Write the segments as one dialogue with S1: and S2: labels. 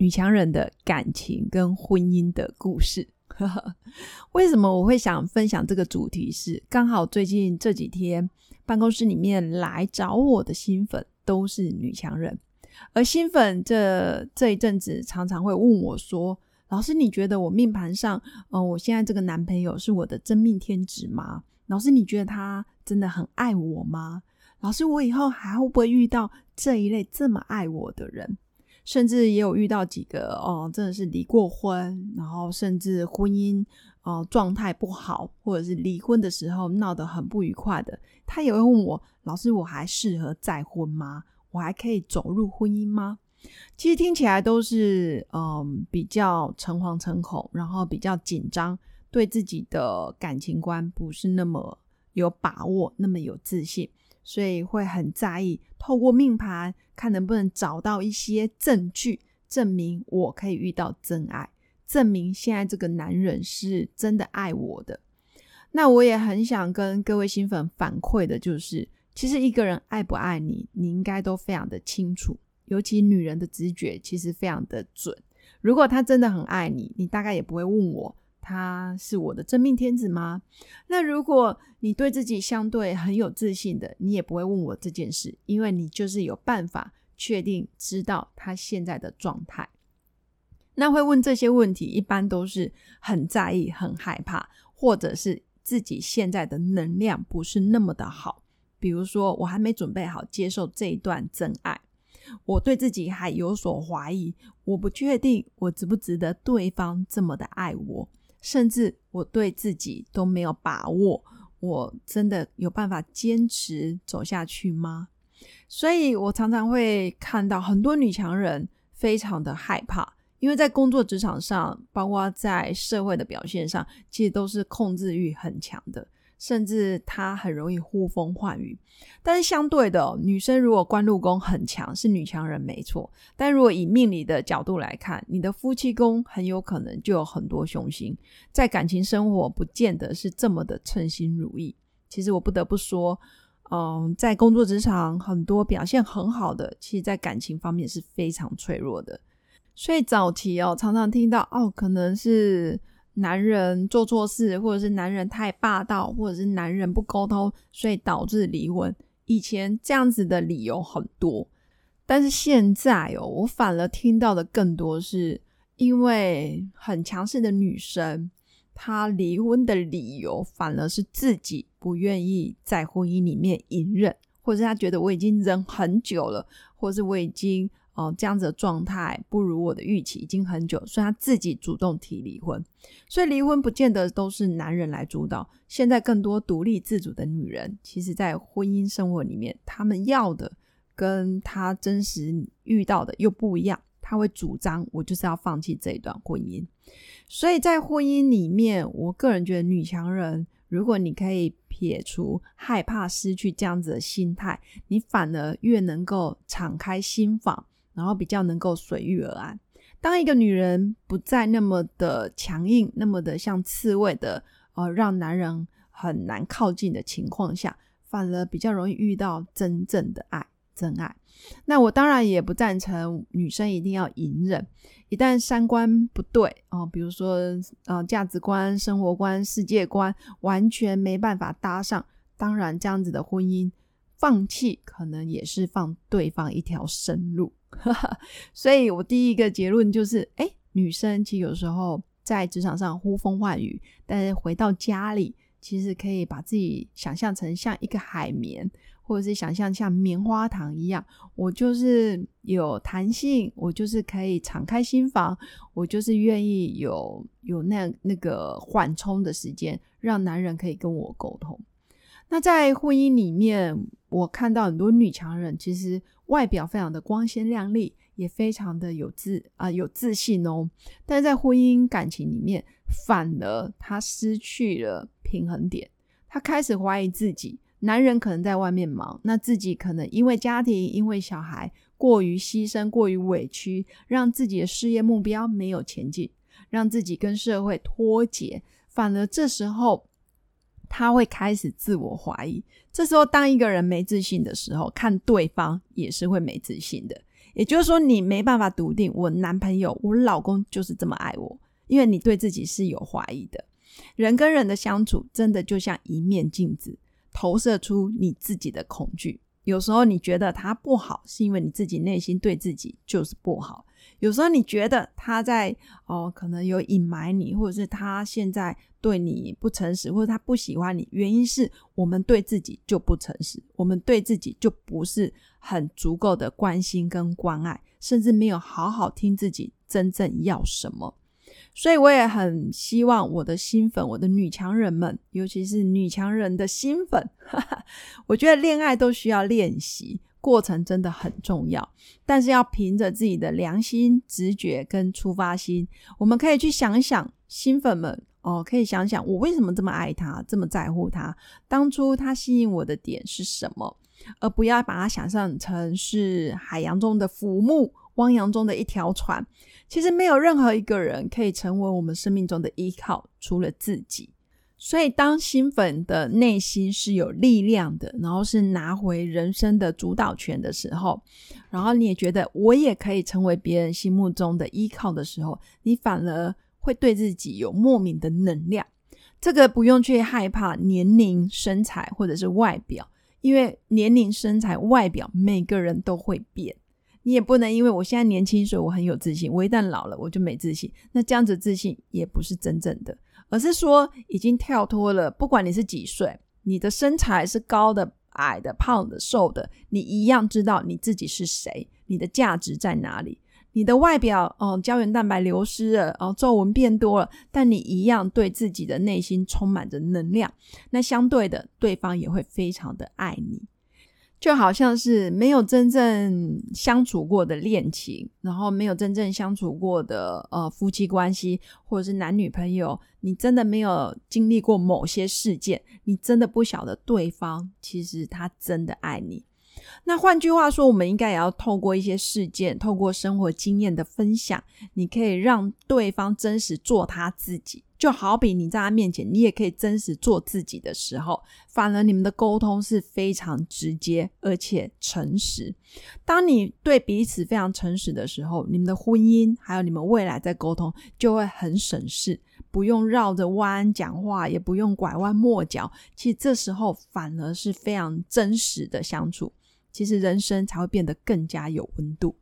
S1: 女强人的感情跟婚姻的故事，为什么我会想分享这个主题？是刚好最近这几天办公室里面来找我的新粉都是女强人，而新粉这这一阵子常常会问我说：“老师，你觉得我命盘上，嗯，我现在这个男朋友是我的真命天子吗？老师，你觉得他真的很爱我吗？老师，我以后还会不会遇到这一类这么爱我的人？”甚至也有遇到几个哦，真的是离过婚，然后甚至婚姻哦状态不好，或者是离婚的时候闹得很不愉快的，他也会问我：老师，我还适合再婚吗？我还可以走入婚姻吗？其实听起来都是嗯比较诚惶诚恐，然后比较紧张，对自己的感情观不是那么有把握，那么有自信。所以会很在意，透过命盘看能不能找到一些证据，证明我可以遇到真爱，证明现在这个男人是真的爱我的。那我也很想跟各位新粉反馈的，就是其实一个人爱不爱你，你应该都非常的清楚，尤其女人的直觉其实非常的准。如果他真的很爱你，你大概也不会问我。他是我的真命天子吗？那如果你对自己相对很有自信的，你也不会问我这件事，因为你就是有办法确定知道他现在的状态。那会问这些问题，一般都是很在意、很害怕，或者是自己现在的能量不是那么的好。比如说，我还没准备好接受这一段真爱，我对自己还有所怀疑，我不确定我值不值得对方这么的爱我。甚至我对自己都没有把握，我真的有办法坚持走下去吗？所以我常常会看到很多女强人非常的害怕，因为在工作职场上，包括在社会的表现上，其实都是控制欲很强的。甚至他很容易呼风唤雨，但是相对的，女生如果官禄宫很强，是女强人没错。但如果以命理的角度来看，你的夫妻宫很有可能就有很多凶星，在感情生活不见得是这么的称心如意。其实我不得不说，嗯，在工作职场很多表现很好的，其实在感情方面是非常脆弱的。所以早期哦，常常听到哦，可能是。男人做错事，或者是男人太霸道，或者是男人不沟通，所以导致离婚。以前这样子的理由很多，但是现在哦，我反而听到的更多是因为很强势的女生，她离婚的理由反而是自己不愿意在婚姻里面隐忍，或者她觉得我已经忍很久了，或者是我已经。哦，这样子的状态不如我的预期，已经很久，所以他自己主动提离婚。所以离婚不见得都是男人来主导，现在更多独立自主的女人，其实在婚姻生活里面，他们要的跟他真实遇到的又不一样。他会主张我就是要放弃这一段婚姻。所以在婚姻里面，我个人觉得女强人，如果你可以撇除害怕失去这样子的心态，你反而越能够敞开心房。然后比较能够随遇而安。当一个女人不再那么的强硬，那么的像刺猬的，呃，让男人很难靠近的情况下，反而比较容易遇到真正的爱，真爱。那我当然也不赞成女生一定要隐忍。一旦三观不对哦，比如说呃价值观、生活观、世界观完全没办法搭上，当然这样子的婚姻放弃，可能也是放对方一条生路。所以，我第一个结论就是：哎，女生其实有时候在职场上呼风唤雨，但是回到家里，其实可以把自己想象成像一个海绵，或者是想象像棉花糖一样。我就是有弹性，我就是可以敞开心房，我就是愿意有有那那个缓冲的时间，让男人可以跟我沟通。那在婚姻里面，我看到很多女强人，其实外表非常的光鲜亮丽，也非常的有自啊有自信哦。但是在婚姻感情里面，反而她失去了平衡点，她开始怀疑自己。男人可能在外面忙，那自己可能因为家庭、因为小孩过于牺牲、过于委屈，让自己的事业目标没有前进，让自己跟社会脱节。反而这时候，他会开始自我怀疑。这时候，当一个人没自信的时候，看对方也是会没自信的。也就是说，你没办法笃定我男朋友、我老公就是这么爱我，因为你对自己是有怀疑的。人跟人的相处，真的就像一面镜子。投射出你自己的恐惧。有时候你觉得他不好，是因为你自己内心对自己就是不好。有时候你觉得他在哦，可能有隐瞒你，或者是他现在对你不诚实，或者他不喜欢你，原因是我们对自己就不诚实，我们对自己就不是很足够的关心跟关爱，甚至没有好好听自己真正要什么。所以我也很希望我的新粉，我的女强人们，尤其是女强人的新粉，我觉得恋爱都需要练习，过程真的很重要。但是要凭着自己的良心、直觉跟出发心，我们可以去想想，新粉们哦，可以想想我为什么这么爱他，这么在乎他，当初他吸引我的点是什么，而不要把它想象成是海洋中的浮木。汪洋中的一条船，其实没有任何一个人可以成为我们生命中的依靠，除了自己。所以，当新粉的内心是有力量的，然后是拿回人生的主导权的时候，然后你也觉得我也可以成为别人心目中的依靠的时候，你反而会对自己有莫名的能量。这个不用去害怕年龄、身材或者是外表，因为年龄、身材、外表每个人都会变。你也不能因为我现在年轻，所以我很有自信。我一旦老了，我就没自信。那这样子自信也不是真正的，而是说已经跳脱了。不管你是几岁，你的身材是高的、矮的、胖的、瘦的，你一样知道你自己是谁，你的价值在哪里。你的外表哦，胶原蛋白流失了，哦，皱纹变多了，但你一样对自己的内心充满着能量。那相对的，对方也会非常的爱你。就好像是没有真正相处过的恋情，然后没有真正相处过的呃夫妻关系，或者是男女朋友，你真的没有经历过某些事件，你真的不晓得对方其实他真的爱你。那换句话说，我们应该也要透过一些事件，透过生活经验的分享，你可以让对方真实做他自己。就好比你在他面前，你也可以真实做自己的时候，反而你们的沟通是非常直接而且诚实。当你对彼此非常诚实的时候，你们的婚姻还有你们未来在沟通就会很省事，不用绕着弯讲话，也不用拐弯抹角。其实这时候反而是非常真实的相处。其实人生才会变得更加有温度。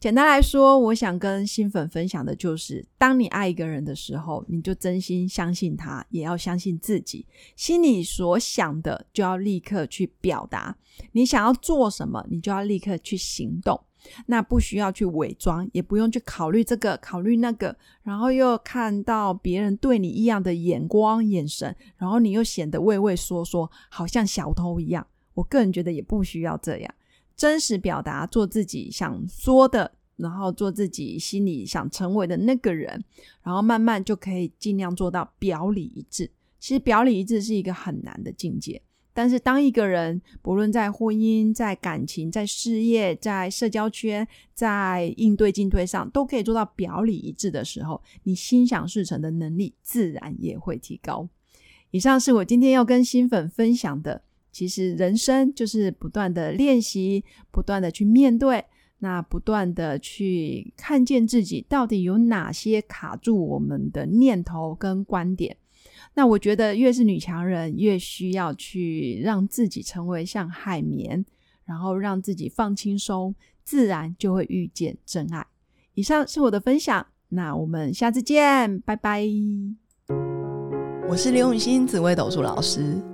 S1: 简单来说，我想跟新粉分享的就是：当你爱一个人的时候，你就真心相信他，也要相信自己。心里所想的就要立刻去表达。你想要做什么，你就要立刻去行动。那不需要去伪装，也不用去考虑这个、考虑那个，然后又看到别人对你异样的眼光、眼神，然后你又显得畏畏缩缩，好像小偷一样。我个人觉得也不需要这样，真实表达，做自己想说的，然后做自己心里想成为的那个人，然后慢慢就可以尽量做到表里一致。其实表里一致是一个很难的境界，但是当一个人不论在婚姻、在感情、在事业、在社交圈、在应对进退上都可以做到表里一致的时候，你心想事成的能力自然也会提高。以上是我今天要跟新粉分享的。其实人生就是不断的练习，不断的去面对，那不断的去看见自己到底有哪些卡住我们的念头跟观点。那我觉得越是女强人，越需要去让自己成为像海绵，然后让自己放轻松，自然就会遇见真爱。以上是我的分享，那我们下次见，拜拜。我是刘永新紫薇斗数老师。